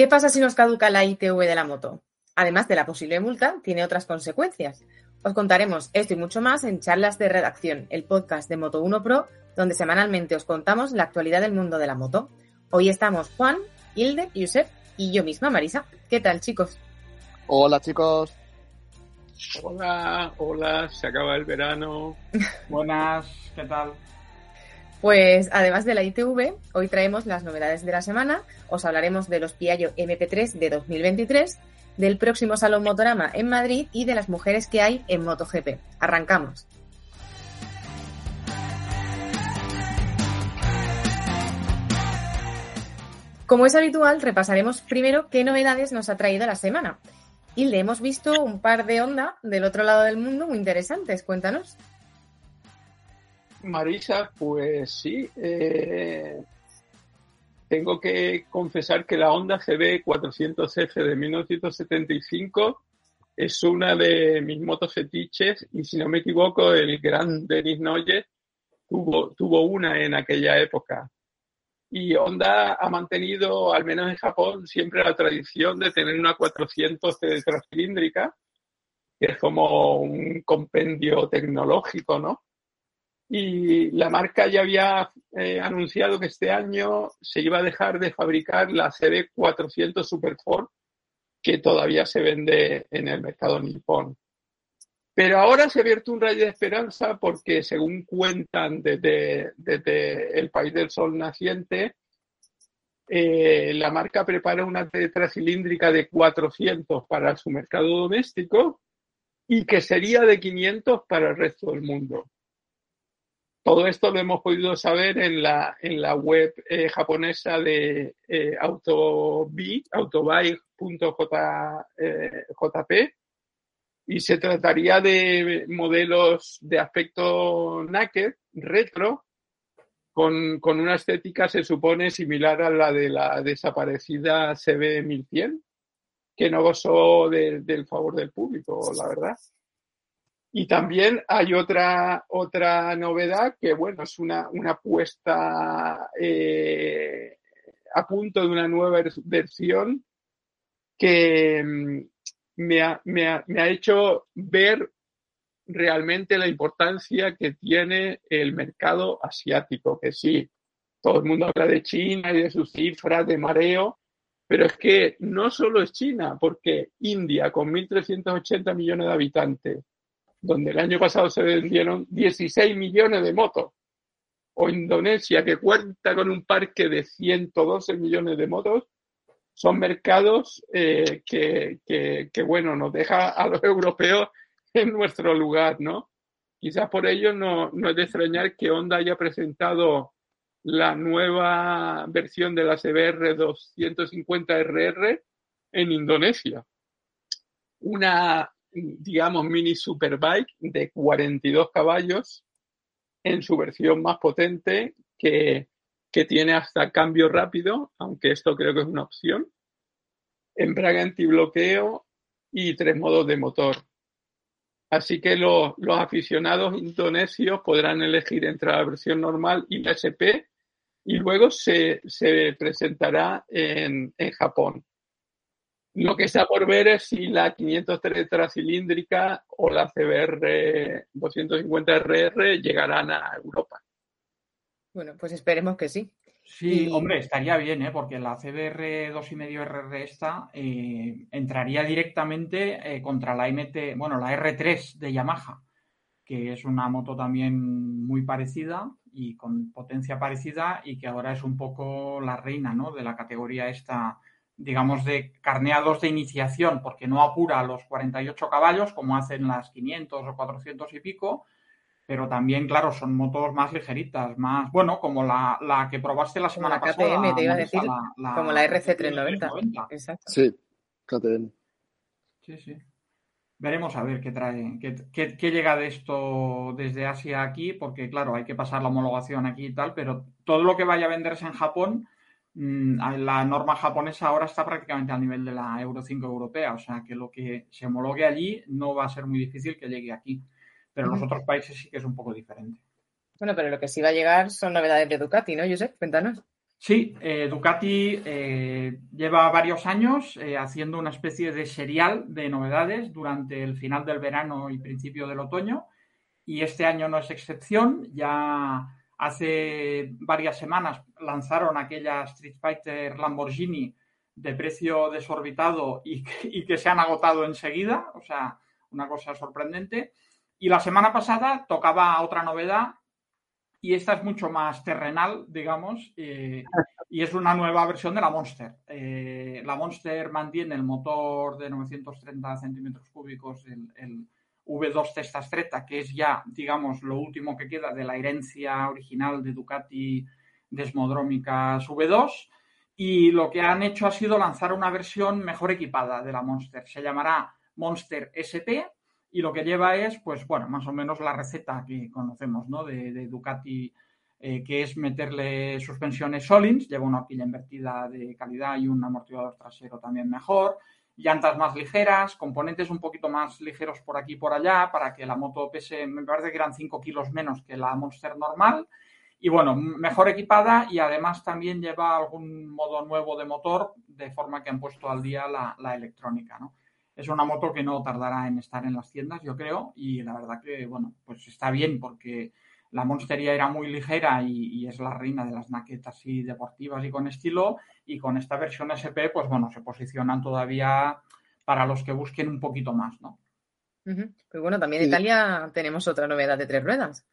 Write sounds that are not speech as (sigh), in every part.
¿Qué pasa si nos caduca la ITV de la moto? Además de la posible multa, tiene otras consecuencias. Os contaremos esto y mucho más en Charlas de Redacción, el podcast de Moto 1 Pro, donde semanalmente os contamos la actualidad del mundo de la moto. Hoy estamos Juan, Hilde, Josep y yo misma, Marisa. ¿Qué tal, chicos? Hola chicos. Hola, hola, se acaba el verano. (laughs) Buenas, ¿qué tal? Pues además de la ITV, hoy traemos las novedades de la semana, os hablaremos de los Piaggio MP3 de 2023, del próximo Salón Motorama en Madrid y de las mujeres que hay en MotoGP. Arrancamos. Como es habitual, repasaremos primero qué novedades nos ha traído la semana. Y le hemos visto un par de Honda del otro lado del mundo muy interesantes. Cuéntanos. Marisa, pues sí. eh, tengo que confesar que la Honda CB 400F de 1975 es una de mis motos fetiches y si no me equivoco el gran Denis tuvo, tuvo una en aquella época. Y Honda ha mantenido, al menos en Japón, siempre la tradición de tener una 400 tetracilíndrica, que es como un compendio tecnológico, ¿no? Y la marca ya había eh, anunciado que este año se iba a dejar de fabricar la CB400 Superford, que todavía se vende en el mercado nipón. Pero ahora se ha abierto un rayo de esperanza porque, según cuentan desde, desde el país del sol naciente, eh, la marca prepara una tetracilíndrica de 400 para su mercado doméstico y que sería de 500 para el resto del mundo. Todo esto lo hemos podido saber en la, en la web eh, japonesa de eh, Autobi, autobike.jp, y se trataría de modelos de aspecto naked, retro, con, con una estética, se supone, similar a la de la desaparecida CB1100, que no gozó de- del favor del público, la verdad. Y también hay otra, otra novedad que, bueno, es una, una puesta eh, a punto de una nueva vers- versión que mm, me ha, me ha- me ha hecho ver realmente la importancia que tiene el mercado asiático, que sí, todo el mundo habla de China y de sus cifras de mareo, pero es que no solo es China, porque India, con 1.380 millones de habitantes, donde el año pasado se vendieron 16 millones de motos, o Indonesia, que cuenta con un parque de 112 millones de motos, son mercados eh, que, que, bueno, nos deja a los (laughs) europeos en nuestro lugar, ¿no? Quizás por ello no, no es de extrañar que Honda haya presentado la nueva versión de la CBR 250RR en Indonesia. Una, digamos, mini superbike de 42 caballos en su versión más potente que, que tiene hasta cambio rápido, aunque esto creo que es una opción, embrague antibloqueo y tres modos de motor. Así que los, los aficionados indonesios podrán elegir entre la versión normal y la SP y luego se, se presentará en, en Japón. Lo que está por ver es si la 503 tetracilíndrica o la CBR 250RR llegarán a Europa. Bueno, pues esperemos que sí. Sí, Y- hombre, estaría bien, ¿eh? Porque la CBR 2,5 RR esta eh, entraría directamente eh, contra la MT, bueno, la R3 de Yamaha, que es una moto también muy parecida y con potencia parecida y que ahora es un poco la reina, ¿no? De la categoría esta, digamos, de carneados de iniciación, porque no apura a los 48 caballos como hacen las 500 o 400 y pico, pero también, claro, son motos más ligeritas, más, bueno, como la, la que probaste la semana como la KTM, pasada. te iba a decir, como la RC390. Exacto. Sí, KTM. Sí, sí. Veremos a ver qué trae, qué, qué, llega de esto desde Asia aquí, porque claro, hay que pasar la homologación aquí y tal, pero todo lo que vaya a venderse en Japón, la norma japonesa ahora está prácticamente al nivel de la Euro 5 europea, o sea que lo que se homologue allí no va a ser muy difícil que llegue aquí, pero en los otros países sí que es un poco diferente. Bueno, pero lo que sí va a llegar son novedades de Ducati, ¿no, Josep? Cuéntanos. Sí, eh, Ducati eh, lleva varios años eh, haciendo una especie de serial de novedades durante el final del verano y principio del otoño y este año no es excepción. Ya hace varias semanas lanzaron aquella Street Fighter Lamborghini de precio desorbitado y que se han agotado enseguida, o sea, una cosa sorprendente. Y la semana pasada tocaba otra novedad y esta es mucho más terrenal, digamos, eh, y es una nueva versión de la Monster. Eh, la Monster mantiene el motor de 930 centímetros cúbicos, el, V2 Testa Stretta, que es ya, digamos, lo último que queda de la herencia original de Ducati Desmodrómicas V2. Y lo que han hecho ha sido lanzar una versión mejor equipada de la Monster. Se llamará Monster SP y lo que lleva es, pues bueno, más o menos la receta que conocemos, ¿no? De, Ducati, eh, que es meterle suspensiones Solins, lleva una horquilla invertida de calidad y un amortiguador trasero también mejor, llantas más ligeras, componentes un poquito más ligeros por aquí y por allá, para que la moto pese, me parece que eran 5 kilos menos que la Monster normal, y bueno, mejor equipada y además también lleva algún modo nuevo de motor, de forma que han puesto al día la, la electrónica, ¿no? es una moto que no tardará en estar en las tiendas, yo creo, y la verdad que, bueno, pues está bien porque la Monstería era muy ligera y, es la reina de las naquetas así deportivas y con estilo, y con esta versión SP, pues bueno, se posicionan todavía para los que busquen un poquito más, ¿no? Pues bueno, también en Italia tenemos otra novedad de tres ruedas.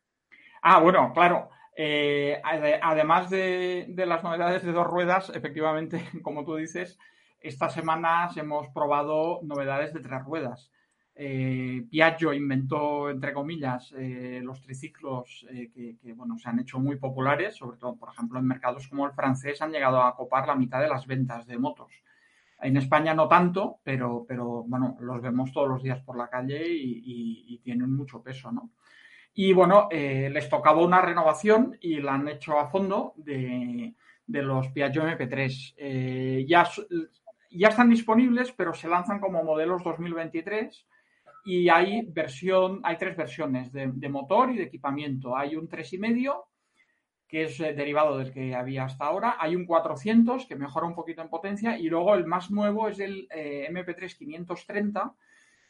Ah, bueno, claro. Eh, además de, las novedades de dos ruedas, efectivamente, (laughs) como tú dices, estas semanas hemos probado novedades de tres ruedas. Eh, Piaggio inventó, entre comillas, eh, los triciclos eh, que, bueno, se han hecho muy populares, sobre todo, por ejemplo, en mercados como el francés han llegado a copar la mitad de las ventas de motos. En España no tanto, pero, pero bueno, los vemos todos los días por la calle y, tienen mucho peso, ¿no? Y bueno, les tocaba una renovación y la han hecho a fondo de, de los Piaggio MP3. ya ya están disponibles, pero se lanzan como modelos 2023 y hay versión, hay tres versiones de, motor y de equipamiento. Hay un 3,5 que es eh, derivado del que había hasta ahora. Hay un 400 que mejora un poquito en potencia y luego el más nuevo es el eh, MP3 530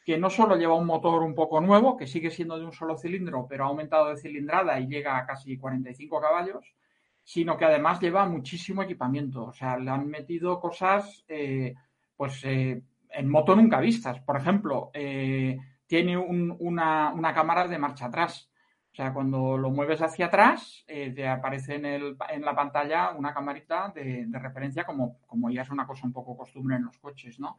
que no solo lleva un motor un poco nuevo, que sigue siendo de un solo cilindro, pero ha aumentado de cilindrada y llega a casi 45 caballos, sino que además lleva muchísimo equipamiento. O sea, le han metido cosas, eh, pues, eh, en moto nunca vistas. Por ejemplo, eh, tiene una, cámara de marcha atrás. O sea, cuando lo mueves hacia atrás, te aparece en, el, en, la pantalla una camarita de, referencia, como, como, ya es una cosa un poco costumbre en los coches, ¿no?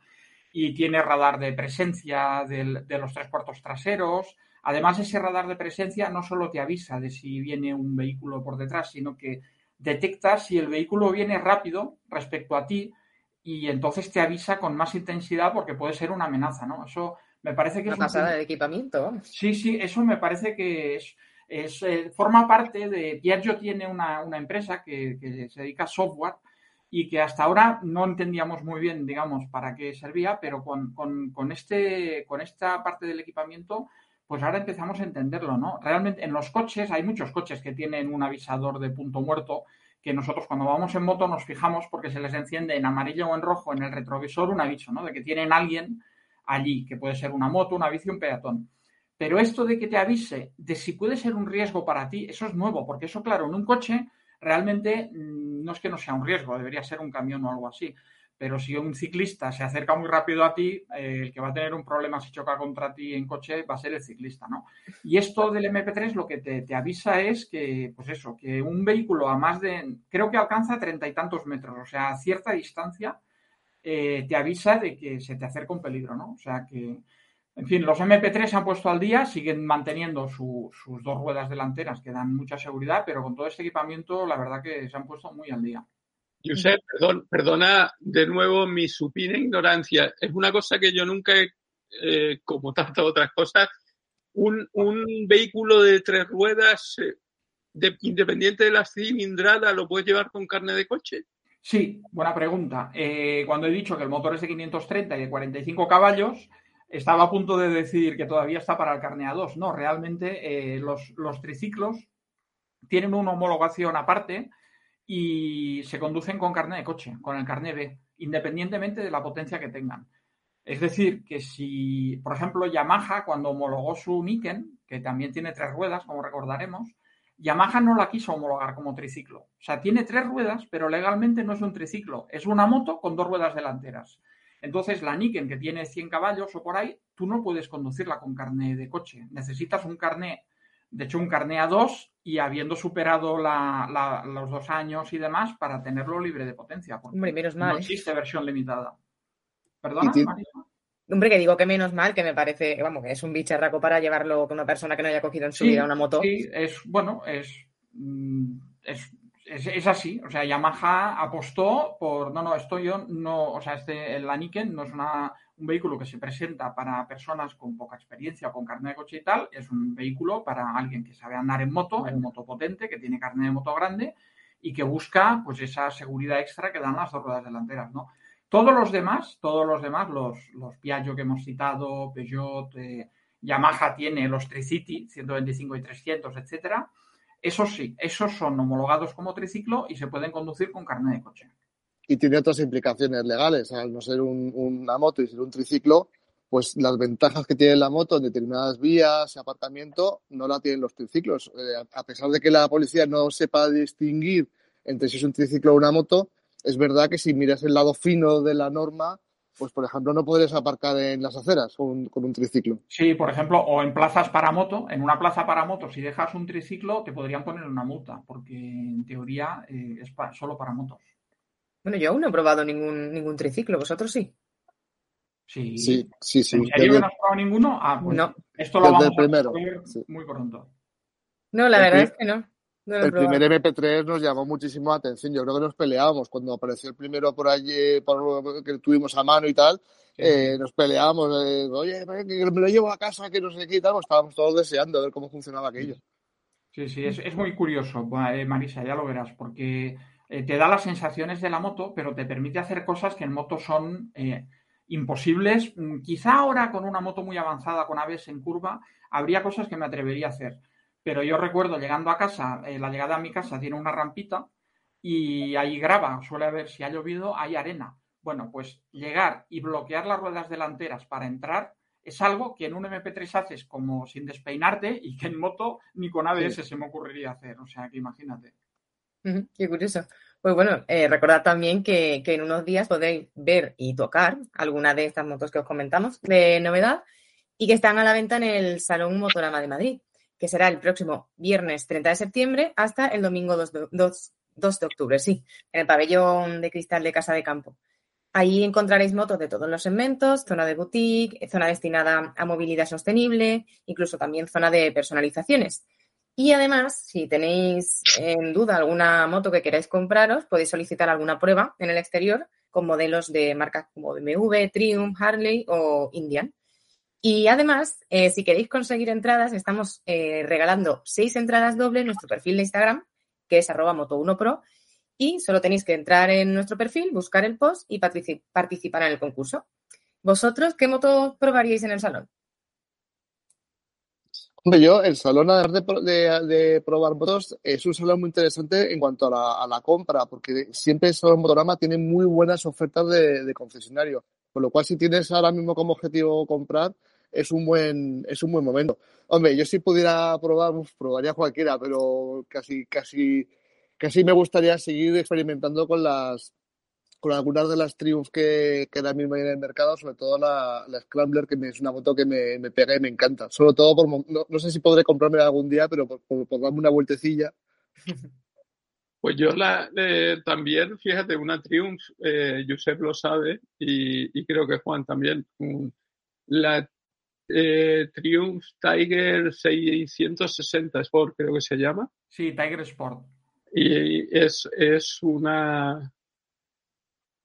Y tiene radar de presencia de los tres puertos traseros. Además, ese radar de presencia no solo te avisa de si viene un vehículo por detrás, sino que detecta si el vehículo viene rápido respecto a ti y entonces te avisa con más intensidad porque puede ser una amenaza, ¿no? Eso me parece que es... Una pasada de equipamiento. Sí, sí, eso me parece que es... es eh, forma parte de... Piaggio tiene una, empresa que, se dedica a software y que hasta ahora no entendíamos muy bien, digamos, para qué servía, pero con, con, este, con esta parte del equipamiento pues ahora empezamos a entenderlo, ¿no? Realmente en los coches hay muchos coches que tienen un avisador de punto muerto que nosotros cuando vamos en moto nos fijamos porque se les enciende en amarillo o en rojo en el retrovisor un aviso, ¿no? De que tienen alguien allí, que puede ser una moto, una bici, un peatón. Pero esto de que te avise de si puede ser un riesgo para ti, eso es nuevo, porque eso, claro, en un coche realmente mm, no es que no sea un riesgo, debería ser un camión o algo así pero si un ciclista se acerca muy rápido a ti, eh, el que va a tener un problema si choca contra ti en coche va a ser el ciclista, ¿no? Y esto del MP3 lo que te, avisa es que, pues eso, que un vehículo a más de, creo que alcanza treinta y tantos metros, o sea, a cierta distancia, eh, te avisa de que se te acerca un peligro, ¿no? O sea, que, En fin, los MP3 se han puesto al día, siguen manteniendo sus dos ruedas delanteras que dan mucha seguridad, pero con todo este equipamiento, la verdad que se han puesto muy al día. Josep, perdón, perdona de nuevo mi supina ignorancia. Es una cosa que yo nunca, eh, como tantas otras cosas, un, vehículo de tres ruedas, eh, independiente de la cilindrada, ¿lo puedes llevar con carne de coche? Sí, buena pregunta. Eh, cuando he dicho que el motor es de 530 y de 45 caballos, estaba a punto de decir que todavía está para el carne A2. No, realmente los, triciclos tienen una homologación aparte y se conducen con carne de coche, con el carne B, independientemente de la potencia que tengan. Es decir, que si, por ejemplo, Yamaha, cuando homologó su Niken, que también tiene tres ruedas, como recordaremos, Yamaha no la quiso homologar como triciclo. O sea, tiene tres ruedas, pero legalmente no es un triciclo, es una moto con dos ruedas delanteras. Entonces, la Niken, que tiene 100 caballos o por ahí, tú no puedes conducirla con carné de coche. Necesitas un carné, de hecho, un carné A2 y habiendo superado los dos años y demás para tenerlo libre de potencia. Hombre, menos mal. No ¿eh? existe versión limitada. ¿Perdona, Hombre, que digo que menos mal, que me parece, vamos, que es un bicharraco para llevarlo con una persona que no haya cogido en su vida una moto. Sí, es, bueno, mm, es, es, así. O sea, Yamaha apostó por, no, no, esto yo no, o sea, este, la Niken no es una, un vehículo que se presenta para personas con poca experiencia o con carne de coche y tal, es un vehículo para alguien que sabe andar en moto, en moto potente, que tiene carne de moto grande y que busca, pues, esa seguridad extra que dan las dos ruedas delanteras, ¿no? Todos los demás, todos los demás, los, los Piaggio que hemos citado, Peugeot, eh, Yamaha tiene los Tricity 125 y 300, etcétera. Esos sí, esos son homologados como triciclo y se pueden conducir con carnet de coche. Y tiene otras implicaciones legales, al no ser una moto y ser un triciclo, pues las ventajas que tiene la moto en determinadas vías, aparcamiento, no la tienen los triciclos. Eh, a pesar de que la policía no sepa distinguir entre si es un triciclo o una moto, es verdad que si miras el lado fino de la norma, pues por ejemplo no puedes aparcar en las aceras con, un triciclo. Sí, por ejemplo, o en plazas para moto, en una plaza para moto, si dejas un triciclo te podrían poner una multa, porque en teoría eh, es solo para motos. Bueno, yo aún no he probado ningún, ningún triciclo, vosotros sí. Sí, sí, sí. sí. ¿En no has probado ninguno? Ah, pues no. esto lo vamos a ver muy pronto. No, la verdad es que no el primer MP3 nos llamó muchísimo la atención. Yo creo que nos peleábamos cuando apareció el primero por allí, por, que tuvimos a mano y tal. Eh, nos peleábamos, eh, oye, que me lo llevo a casa, que no sé qué y tal. Pues estábamos todos deseando ver cómo funcionaba aquello. Sí, sí, es, muy curioso, eh, Marisa, ya lo verás, porque te da las sensaciones de la moto, pero te permite hacer cosas que en moto son imposibles. Mm, quizá ahora con una moto muy avanzada, con aves en curva, habría cosas que me atrevería a hacer pero yo recuerdo llegando a casa, eh, la llegada a mi casa tiene una rampita y ahí graba, suele haber, si ha llovido, hay arena. Bueno, pues llegar y bloquear las ruedas delanteras para entrar es algo que en un MP3 haces como sin despeinarte y que en moto ni con ABS se me ocurriría hacer. O sea, que imagínate. Qué curioso. Pues bueno, eh, recordad también que, en unos días podéis ver y tocar alguna de estas motos que os comentamos de novedad y que están a la venta en el Salón Motorama de Madrid que será el próximo viernes 30 de septiembre hasta el domingo 2 de, octubre, sí, en el pabellón de cristal de Casa de Campo. Ahí encontraréis motos de todos los segmentos, zona de boutique, zona destinada a movilidad sostenible, incluso también zona de personalizaciones. Y además, si tenéis en duda alguna moto que queráis compraros, podéis solicitar alguna prueba en el exterior con modelos de marcas como BMW, Triumph, Harley o Indian. Y además, eh, si queréis conseguir entradas, estamos eh, regalando seis entradas dobles en nuestro perfil de Instagram, que es arroba moto1pro, y solo tenéis que entrar en nuestro perfil, buscar el post y participar en el concurso. ¿Vosotros qué moto probaríais en el salón? Hombre, yo, el salón, además de, probar motos, es un salón muy interesante en cuanto a la, compra, porque siempre el salón Motorama tiene muy buenas ofertas de, de concesionario. Con lo cual, si tienes ahora mismo como objetivo comprar, es un buen, es un buen momento. Hombre, yo si pudiera probar, probaría cualquiera, pero casi, casi, casi me gustaría seguir experimentando con las con algunas de las Triumph que, que ahora mismo hay en el mercado, sobre todo la, la Scrambler, que es una moto que me, me, pega y me encanta. Sobre todo por, no, sé si podré comprarme algún día, pero por, por, darme una vueltecilla. (laughs) Pues yo la, eh, también, fíjate, una Triumph, eh, Josep lo sabe y, y, creo que Juan también. La eh, Triumph Tiger 660 Sport, creo que se llama. Sí, Tiger Sport. Y es, es una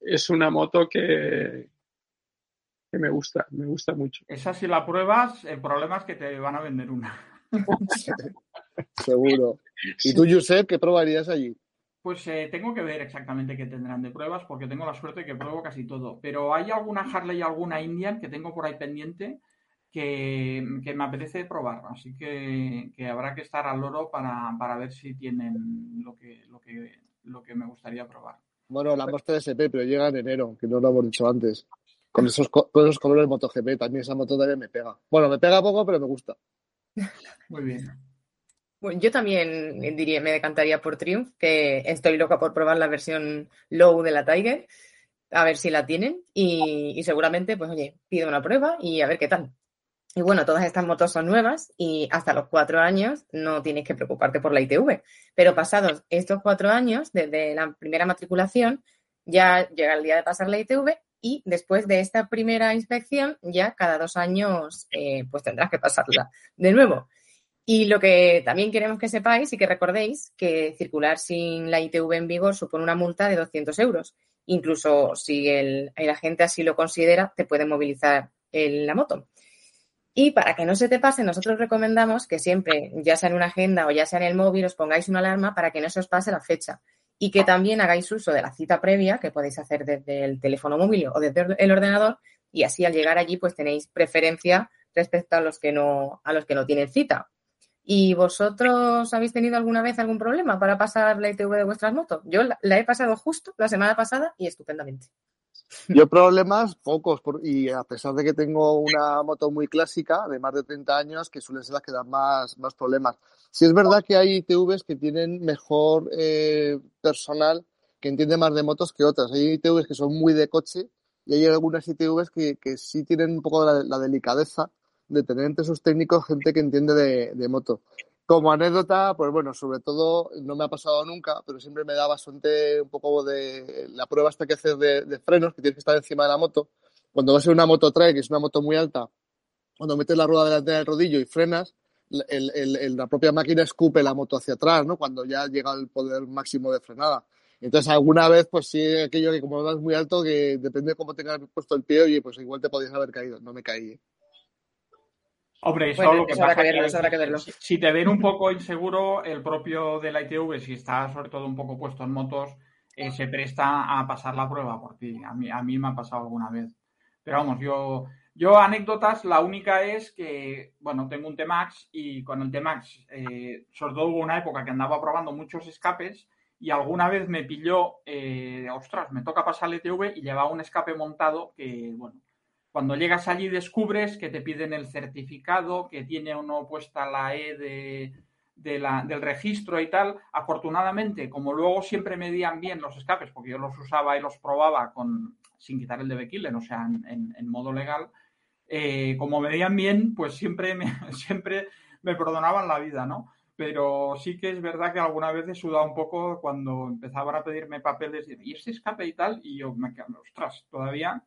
es una moto que, que me gusta, me gusta mucho. Esa si la pruebas, el problema es que te van a vender una. (laughs) Seguro. ¿Y tú, Josep, qué probarías allí? Pues eh, tengo que ver exactamente qué tendrán de pruebas, porque tengo la suerte de que pruebo casi todo. Pero hay alguna Harley y alguna Indian que tengo por ahí pendiente que, me apetece probar. Así que, habrá que estar al loro para, para, ver si tienen lo que, lo, que, lo que me gustaría probar. Bueno, la Monster SP, pero llega en enero, que no lo hemos dicho antes. Con esos, con esos colores MotoGP, también esa moto también me pega. Bueno, me pega poco, pero me gusta. (laughs) Muy bien. Bueno, yo también diría, me decantaría por Triumph, que estoy loca por probar la versión low de la Tiger, a ver si la tienen y, seguramente, pues oye, pido una prueba y a ver qué tal. Y bueno, todas estas motos son nuevas y hasta los cuatro años no tienes que preocuparte por la ITV. Pero pasados estos cuatro años, desde la primera matriculación, ya llega el día de pasar la ITV y después de esta primera inspección, ya cada dos años, eh, pues tendrás que pasarla de nuevo. Y lo que también queremos que sepáis y que recordéis que circular sin la ITV en vigor supone una multa de 200 euros. Incluso si el, el agente así lo considera, te puede movilizar la moto. Y para que no se te pase, nosotros recomendamos que siempre, ya sea en una agenda o ya sea en el móvil, os pongáis una alarma para que no se os pase la fecha. Y que también hagáis uso de la cita previa, que podéis hacer desde el teléfono móvil o desde el ordenador, y así al llegar allí, pues tenéis preferencia respecto a los que no, a los que no tienen cita. ¿Y vosotros habéis tenido alguna vez algún problema para pasar la ITV de vuestras motos? Yo la, la he pasado justo la semana pasada y estupendamente. Yo (laughs) problemas pocos, y a pesar de que tengo una moto muy clásica, de más de 30 años, que suelen ser las que dan más, más problemas. Si es verdad que hay ITVs que tienen mejor eh, personal, que entiende más de motos que otras. Hay ITVs que son muy de coche y hay algunas ITVs que, que sí tienen un poco la, la, delicadeza de tener entre sus técnicos gente que entiende de, de moto. Como anécdota, pues bueno, sobre todo no me ha pasado nunca, pero siempre me da bastante un poco de la prueba hasta que hacer de, frenos, que tienes que estar encima de la moto. Cuando vas en una moto trail, que es una moto muy alta, cuando metes la rueda delantera del rodillo y frenas, la propia máquina escupe la moto hacia atrás, ¿no? Cuando ya llega el poder máximo de frenada. Entonces, alguna vez, pues sí, aquello que como vas muy alto, que depende de cómo tengas puesto el pie, oye, pues igual te podías haber caído. No me caí. ¿eh? Hombre, eso lo que pasa que, Si, te ven un poco inseguro, el propio de la ITV, si está sobre todo un poco puesto en motos, eh, se presta a pasar la prueba por ti. A mí, a mí me ha pasado alguna vez. Pero vamos, yo, yo anécdotas, la única es que, bueno, tengo un T-Max y con el T-Max, eh, sobre todo hubo una época que andaba probando muchos escapes y alguna vez me pilló, eh, ostras, me toca pasar el ITV y llevaba un escape montado que, bueno, cuando llegas allí descubres que te piden el certificado, que tiene uno puesta la E de, del registro y tal. Afortunadamente, como luego siempre medían bien los escapes, porque yo los usaba y los probaba con, sin quitar el de Bekillen, o sea, en, modo legal, eh, como medían bien, pues siempre me, (laughs) siempre me perdonaban la vida, ¿no? Pero sí que es verdad que alguna vez he sudado un poco cuando empezaban a pedirme papeles y este escape y tal, y yo me quedé, ostras, todavía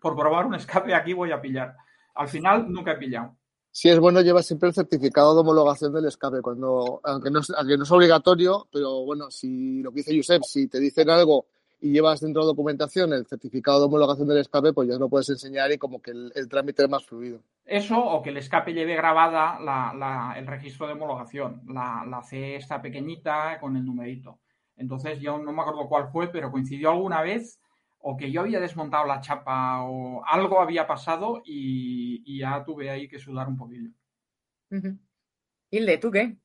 por probar un escape aquí voy a pillar. Al final nunca he pillado. Sí, es bueno llevar siempre el certificado de homologación del escape, cuando, aunque no, es, no es obligatorio, pero bueno, si lo que dice Josep, si te dicen algo y llevas dentro de documentación el certificado de homologación del escape, pues ya lo puedes enseñar y como que el, trámite es más fluido. Eso, o que el escape lleve grabada la, el registro de homologación. La, la C está pequeñita con el numerito. Entonces yo no me acuerdo cuál fue, pero coincidió alguna vez o que yo había desmontado la chapa o algo había pasado y, ya tuve ahí que sudar un poquillo. Hilde, ¿tú qué?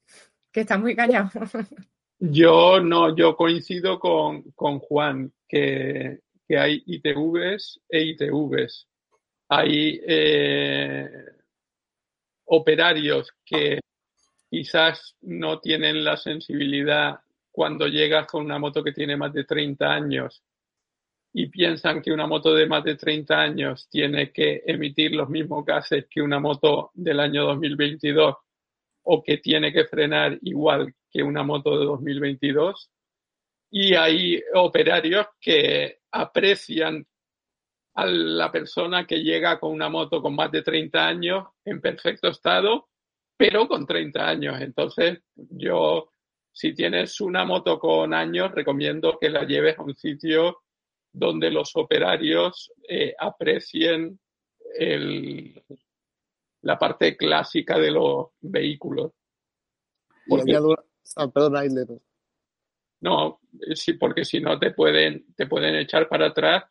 Que estás muy callado. (laughs) yo no, yo coincido con, Juan, que, hay ITVs e ITVs. Hay eh, operarios que quizás no tienen la sensibilidad cuando llegas con una moto que tiene más de 30 años y piensan que una moto de más de 30 años tiene que emitir los mismos gases que una moto del año 2022 o que tiene que frenar igual que una moto de 2022. Y hay operarios que aprecian a la persona que llega con una moto con más de 30 años en perfecto estado, pero con 30 años. Entonces, yo, si tienes una moto con años, recomiendo que la lleves a un sitio donde los operarios eh, aprecien el, la parte clásica de los vehículos. Porque, ah, perdón, no, sí, porque si no te pueden, te pueden echar para atrás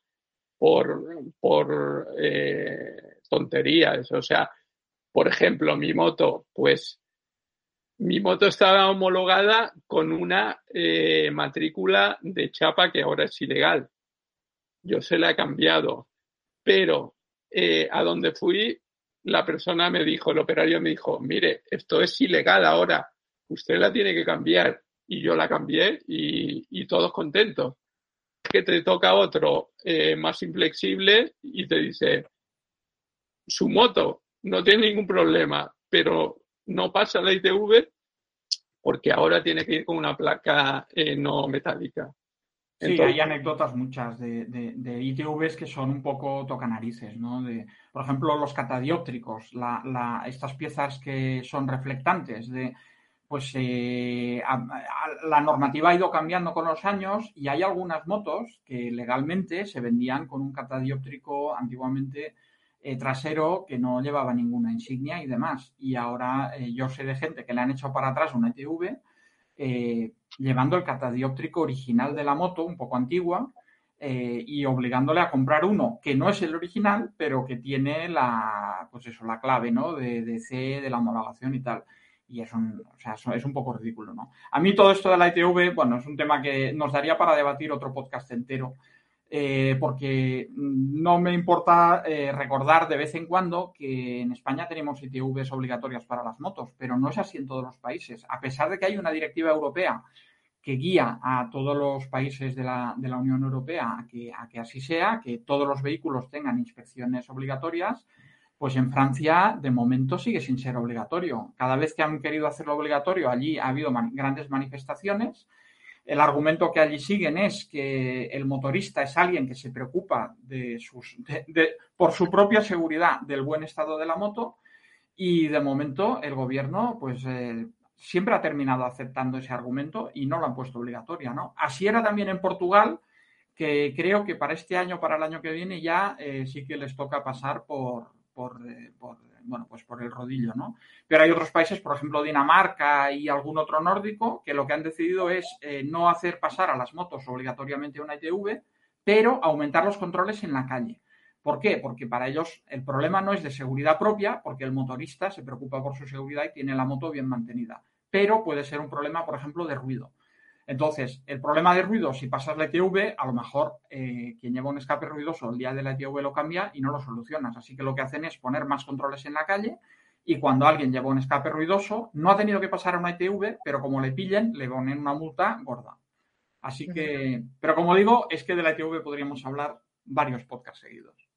por, por eh, tonterías. O sea, por ejemplo, mi moto, pues mi moto estaba homologada con una eh, matrícula de chapa que ahora es ilegal. Yo se la he cambiado, pero eh, a donde fui, la persona me dijo, el operario me dijo, mire, esto es ilegal ahora, usted la tiene que cambiar y yo la cambié y, todos contentos. Que te toca otro eh, más inflexible y te dice, su moto no tiene ningún problema, pero no pasa la ITV porque ahora tiene que ir con una placa eh, no metálica. Sí, hay anécdotas muchas de, de, ITVs que son un poco tocanarices, ¿no? De, por ejemplo, los catadióptricos, estas piezas que son reflectantes, de, pues eh, la normativa ha ido cambiando con los años y hay algunas motos que legalmente se vendían con un catadióptrico antiguamente eh, trasero que no llevaba ninguna insignia y demás. Y ahora eh, yo sé de gente que le han hecho para atrás una ETV llevando el catadióptrico original de la moto, un poco antigua, y obligándole a comprar uno que no es el original, pero que tiene la, pues eso, la clave, ¿no? De, de C, de la homologación y tal y es un, o sea, es un poco ridículo, ¿no? A mí todo esto de la ITV, bueno, es un tema que nos daría para debatir otro podcast entero, eh, porque no me importa eh, recordar de vez en cuando que en España tenemos ITVs obligatorias para las motos, pero no es así en todos los países. A pesar de que hay una directiva europea que guía a todos los países de la, Unión Europea a que así sea, que todos los vehículos tengan inspecciones obligatorias, pues en Francia, de momento, sigue sin ser obligatorio. Cada vez que han querido hacerlo obligatorio, allí ha habido grandes manifestaciones. El argumento que allí siguen es que el motorista es alguien que se preocupa de sus, por su propia seguridad del buen estado de la moto y de momento el gobierno pues eh, siempre ha terminado aceptando ese argumento y no lo han puesto obligatoria. ¿no? Así era también en Portugal, que creo que para este año, para el año que viene ya eh, sí que les toca pasar por, eh, por, bueno, pues por el rodillo, ¿no? Pero hay otros países, por ejemplo Dinamarca y algún otro nórdico, que lo que han decidido es eh, no hacer pasar a las motos obligatoriamente una ITV, pero aumentar los controles en la calle. ¿Por qué? Porque para ellos el problema no es de seguridad propia, porque el motorista se preocupa por su seguridad y tiene la moto bien mantenida, pero puede ser un problema, por ejemplo, de ruido. Entonces, el problema de ruido, si pasas la ETV, a lo mejor eh, quien lleva un escape ruidoso el día de la ETV lo cambia y no lo solucionas. Así que lo que hacen es poner más controles en la calle y cuando alguien lleva un escape ruidoso, no ha tenido que pasar a una ETV, pero como le pillen, le ponen una multa gorda. Así que, pero como digo, es que de la ETV podríamos hablar varios podcasts seguidos.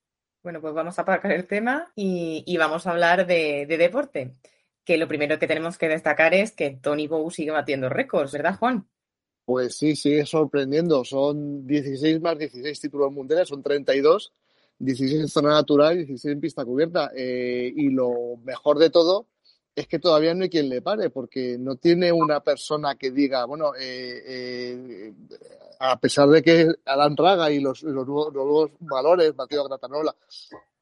Bueno, pues vamos a aparcar el tema y, vamos a hablar de, de, deporte. Que lo primero que tenemos que destacar es que Tony Bow sigue batiendo récords, ¿verdad, Juan? Pues sí, sigue sorprendiendo. Son 16 más 16 títulos mundiales, son 32, 16 en zona natural y 16 en pista cubierta. Eh, y lo mejor de todo es que todavía no hay quien le pare, porque no tiene una persona que diga, bueno, eh, eh, a pesar de que Alan Raga y los, nuevos, valores, Mateo Gratanola,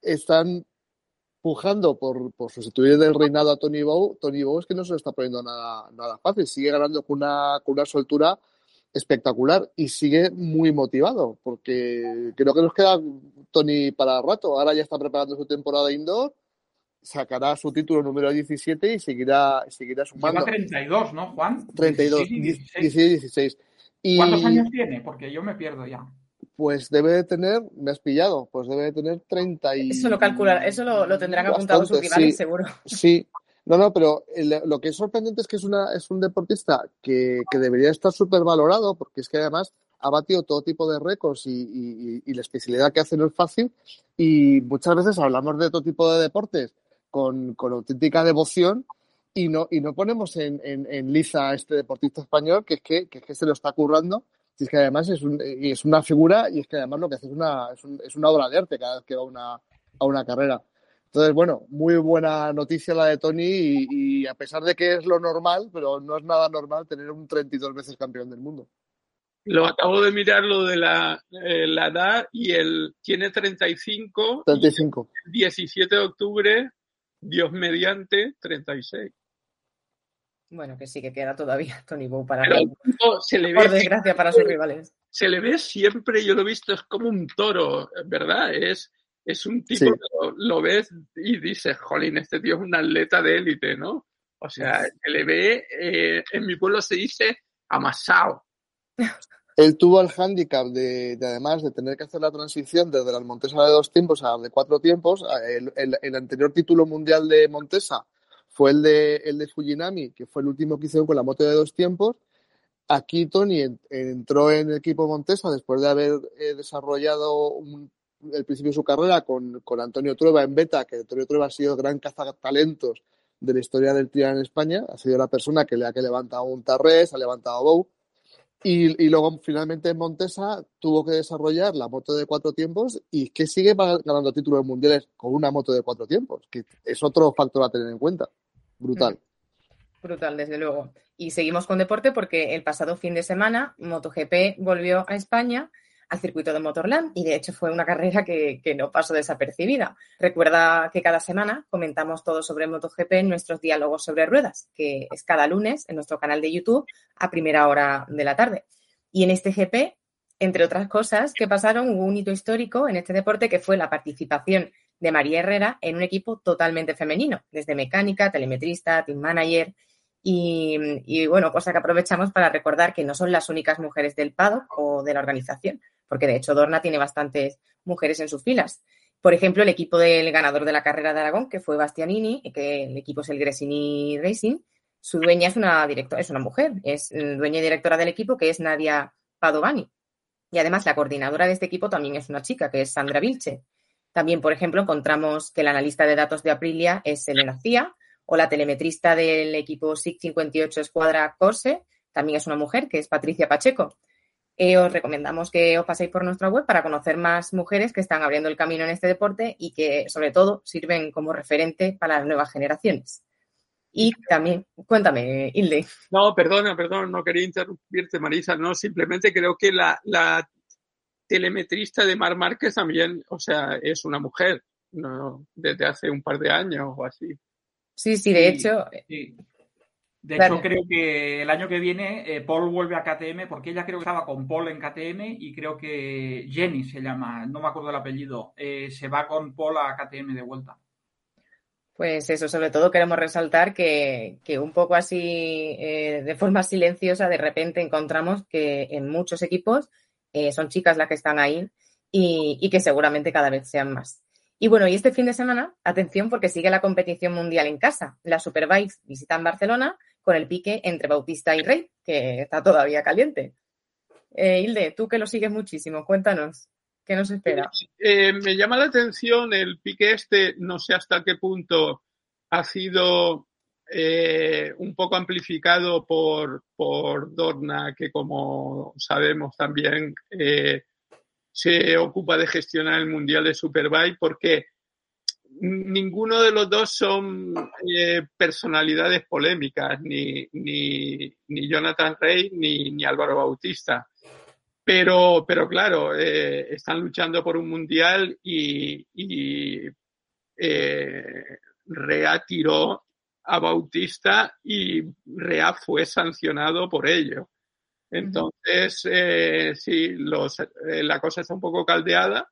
están pujando por, por sustituir del reinado a Tony Bow, Tony Bow es que no se lo está poniendo nada, nada fácil, sigue ganando con una, con una soltura espectacular y sigue muy motivado porque creo que nos queda Tony para rato. Ahora ya está preparando su temporada indoor, sacará su título número 17 y seguirá, seguirá sumando. Lleva 32, ¿no, Juan? 32, 16, 16. Y... ¿Cuántos años tiene? Porque yo me pierdo ya. Pues debe de tener, me has pillado, pues debe de tener 30 y... Eso lo calcula, eso lo, lo tendrán apuntado sus rivales, seguro. Sí, no, no, pero lo que es sorprendente es que es, una, es un deportista que, que debería estar súper valorado, porque es que además ha batido todo tipo de récords y, y, la especialidad que hace no es fácil. Y muchas veces hablamos de todo tipo de deportes con, con auténtica devoción y no, y no ponemos en, en, en, liza a este deportista español que es que, que se lo está currando Y es que además es, un, y es una figura y es que además lo que hace es una, es, un, es una obra de arte cada vez que va una, a una carrera. Entonces, bueno, muy buena noticia la de Tony y, y, a pesar de que es lo normal, pero no es nada normal tener un 32 veces campeón del mundo. Lo acabo de mirar lo de la, eh, la edad y él tiene 35. 35. el 17 de octubre, Dios mediante, 36. Bueno, que sí que queda todavía (laughs) Tony Bow para Pero se le por ve, desgracia para sus rivales. se le ve siempre, yo lo he visto, es como un toro, ¿verdad? Es, es un tipo Sí. que lo, lo ves y dices, jolín, este tío es un atleta de élite, ¿no? O sea, se le ve, eh, en mi pueblo se dice amasado. Él tuvo el hándicap de, de, además de tener que hacer la transición desde las Montesa de dos tiempos a de cuatro tiempos. El, el, el anterior título mundial de Montesa fue el de, el de Fujinami, que fue el último que hicieron con la moto de dos tiempos. Aquí Tony en, entró en el equipo Montesa después de haber eh, desarrollado un, el principio de su carrera con, con, Antonio Trueba en beta, que Antonio Trueba ha sido gran cazatalentos de la historia del trial en España, ha sido la persona que le ha que levantado un Tarrés, ha levantado Bow, y, y, luego finalmente en Montesa tuvo que desarrollar la moto de cuatro tiempos y que sigue ganando títulos mundiales con una moto de cuatro tiempos, que es otro factor a tener en cuenta. Brutal. Brutal, desde luego. Y seguimos con deporte porque el pasado fin de semana MotoGP volvió a España al circuito de Motorland y de hecho fue una carrera que, no pasó desapercibida. Recuerda que cada semana comentamos todo sobre MotoGP en nuestros diálogos sobre ruedas, que es cada lunes en nuestro canal de YouTube a primera hora de la tarde. Y en este GP, entre otras cosas que pasaron, un hito histórico en este deporte que fue la participación de María Herrera en un equipo totalmente femenino, desde mecánica, telemetrista, team manager. Y, y, bueno, cosa que aprovechamos para recordar que no son las únicas mujeres del paddock o de la organización, porque de hecho Dorna tiene bastantes mujeres en sus filas. Por ejemplo, el equipo del ganador de la carrera de Aragón, que fue Bastianini, que el equipo es el Gresini Racing, su dueña es una directora, es una mujer, es dueña y directora del equipo, que es Nadia Padovani. Y además la coordinadora de este equipo también es una chica, que es Sandra Vilche. También, por ejemplo, encontramos que el analista de datos de Aprilia es Elena Cía, o la telemetrista del equipo SIC 58 Escuadra Corse, también es una mujer, que es Patricia Pacheco. Eh, os recomendamos que os paséis por nuestra web para conocer más mujeres que están abriendo el camino en este deporte y que, sobre todo, sirven como referente para las nuevas generaciones. Y también, cuéntame, Hilde. No, perdona, perdona, no quería interrumpirte, Marisa. No, simplemente creo que la, la telemetrista de Mar Márquez también, o sea, es una mujer, no, desde hace un par de años o así. Sí, sí, de hecho, sí. De hecho, creo que el año que viene eh, Paul vuelve a KTM porque ella creo que estaba con Paul en KTM y creo que Jenny se llama, no me acuerdo el apellido, eh, se va con Paul a KTM de vuelta. Pues eso, sobre todo queremos resaltar que, que un poco así, eh, de forma silenciosa, de repente encontramos que en muchos equipos son chicas las que están ahí y, y, que seguramente cada vez sean más. Y bueno, y este fin de semana, atención porque sigue la competición mundial en casa. Las Superbikes visitan Barcelona con el pique entre Bautista y Rey, que está todavía caliente. Eh, Hilde, tú que lo sigues muchísimo, cuéntanos. ¿Qué nos espera? Eh, me llama la atención el pique este, no sé hasta qué punto ha sido eh, un poco amplificado por, por, Dorna, que como sabemos también eh, se ocupa de gestionar el Mundial de Superbike, porque ninguno de los dos son eh, personalidades polémicas, ni, ni, ni Jonathan Rey ni, ni Álvaro Bautista. Pero, pero claro, eh, están luchando por un mundial y, y eh, Rea tiró a Bautista y Rea fue sancionado por ello. Entonces, eh, sí, los, eh, la cosa está un poco caldeada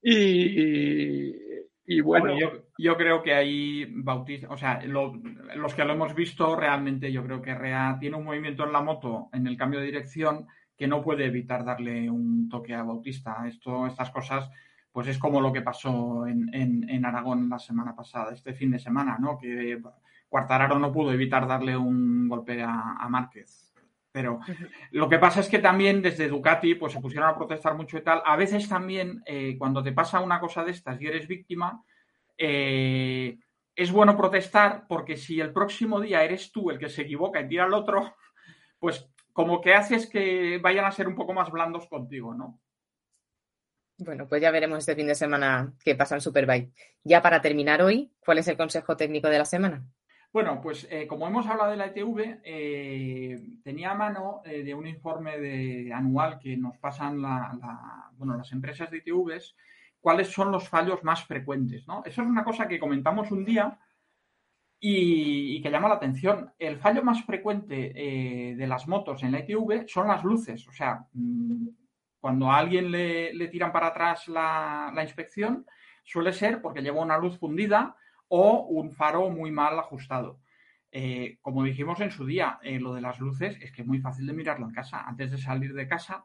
y, y bueno. yo, yo, creo que ahí Bautista, o sea, lo, los que lo hemos visto realmente, yo creo que Rea tiene un movimiento en la moto, en el cambio de dirección, que no puede evitar darle un toque a Bautista. Esto, estas cosas, pues es como lo que pasó en, en, en Aragón la semana pasada, este fin de semana, ¿no? Que Cuartararo no pudo evitar darle un golpe a, a Márquez. Pero lo que pasa es que también desde Ducati pues se pusieron a protestar mucho y tal. A veces también eh, cuando te pasa una cosa de estas y eres víctima, eh, es bueno protestar porque si el próximo día eres tú el que se equivoca y tira al otro, pues como que haces que vayan a ser un poco más blandos contigo, ¿no? Bueno, pues ya veremos este fin de semana qué pasa en Superbike. Ya para terminar hoy, ¿cuál es el consejo técnico de la semana? Bueno, pues eh, como hemos hablado de la ETV, eh, tenía a mano eh, de un informe de, anual que nos pasan las empresas de ITVs cuáles son los fallos más frecuentes. ¿no? Eso es una cosa que comentamos un día y, que llama la atención. El fallo más frecuente de las motos en la ITV son las luces. O sea, mm, cuando a alguien le, tiran para atrás la, la inspección, suele ser porque lleva una luz fundida o un faro muy mal ajustado. Eh, como dijimos en su día, eh, lo de las luces es que es muy fácil de mirarlo en casa. Antes de salir de casa,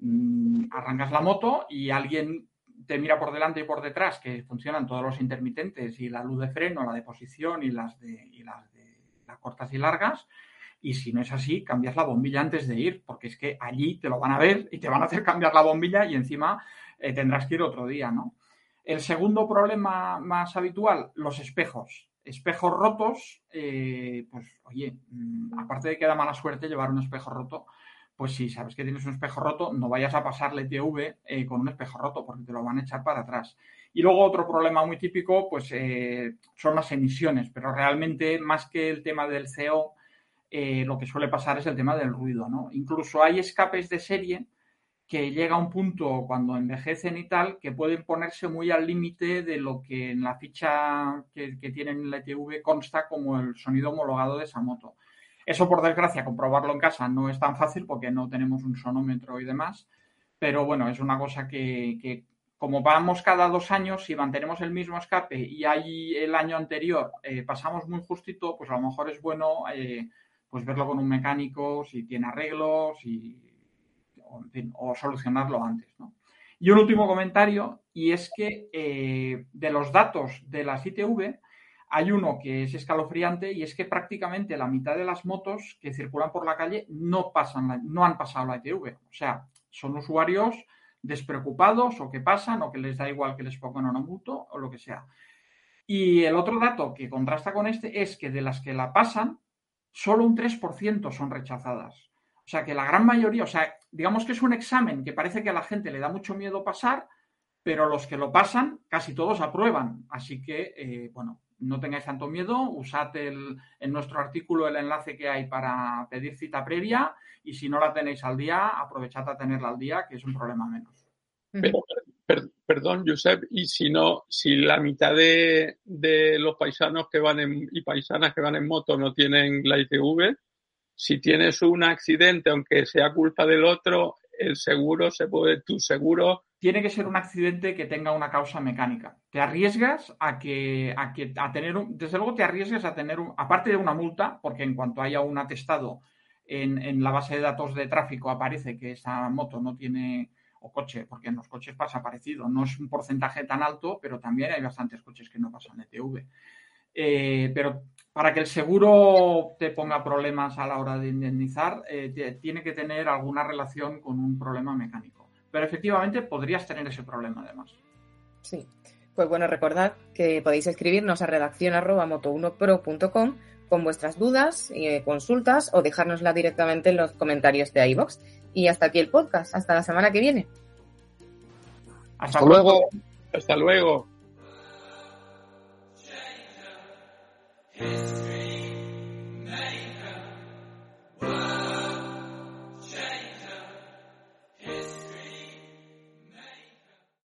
mm, arrancas la moto y alguien te mira por delante y por detrás, que funcionan todos los intermitentes y la luz de freno, la de posición y las de, las de las cortas y largas. Y si no es así, cambias la bombilla antes de ir, porque es que allí te lo van a ver y te van a hacer cambiar la bombilla y encima eh, tendrás que ir otro día, ¿no? El segundo problema más habitual, los espejos. Espejos rotos, eh, pues oye, mm, aparte de que da mala suerte llevar un espejo roto, pues si sabes que tienes un espejo roto, no vayas a pasarle TV eh, con un espejo roto porque te lo van a echar para atrás. Y luego otro problema muy típico, pues eh, son las emisiones, pero realmente más que el tema del CO, lo que suele pasar es el tema del ruido, ¿no? Incluso hay escapes de serie que llega a un punto cuando envejecen y tal, que pueden ponerse muy al límite de lo que en la ficha que, tienen en la ETV consta como el sonido homologado de esa moto. Eso, por desgracia, comprobarlo en casa no es tan fácil porque no tenemos un sonómetro y demás, pero bueno, es una cosa que, como vamos cada dos años, si mantenemos el mismo escape y ahí el año anterior eh, pasamos muy justito, pues a lo mejor es bueno eh, pues verlo con un mecánico, si tiene arreglos y o, solucionarlo antes. Y un último comentario, y es que eh, de los datos de las ITV hay uno que es escalofriante y es que prácticamente la mitad de las motos que circulan por la calle no, pasan no han pasado la ITV. O sea, son usuarios despreocupados o que pasan o que les da igual que les pongan una moto o lo que sea. Y el otro dato que contrasta con este es que de las que la pasan, solo un 3% son rechazadas. O sea, que la gran mayoría, o sea, digamos que es un examen que parece que a la gente le da mucho miedo pasar, pero los que lo pasan, casi todos aprueban. Así que, eh, bueno, no tengáis tanto miedo, usad el, en nuestro artículo el enlace que hay para pedir cita previa y si no la tenéis al día, aprovechad a tenerla al día, que es un problema menos. perdón, Josep, y si no, si la mitad de, los paisanos que van en, y paisanas que van en moto no tienen la ITV, si tienes un accidente, aunque sea culpa del otro, el seguro se puede, tu seguro. Tiene que ser un accidente que tenga una causa mecánica. Te arriesgas a que, a que, a tener un, desde luego te arriesgas a tener un, aparte de una multa, porque en cuanto haya un atestado en, la base de datos de tráfico aparece que esa moto no tiene, o coche, porque en los coches pasa parecido, no es un porcentaje tan alto, pero también hay bastantes coches que no pasan ETV. Eh, pero para que el seguro te ponga problemas a la hora de indemnizar, eh, tiene que tener alguna relación con un problema mecánico. Pero efectivamente podrías tener ese problema además. Sí. Pues bueno, recordad que podéis escribirnos a redacción moto1pro.com con vuestras dudas, y eh, consultas o dejárnosla directamente en los comentarios de iBox. Y hasta aquí el podcast. Hasta la semana que viene. hasta luego. Hasta luego. History.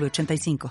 85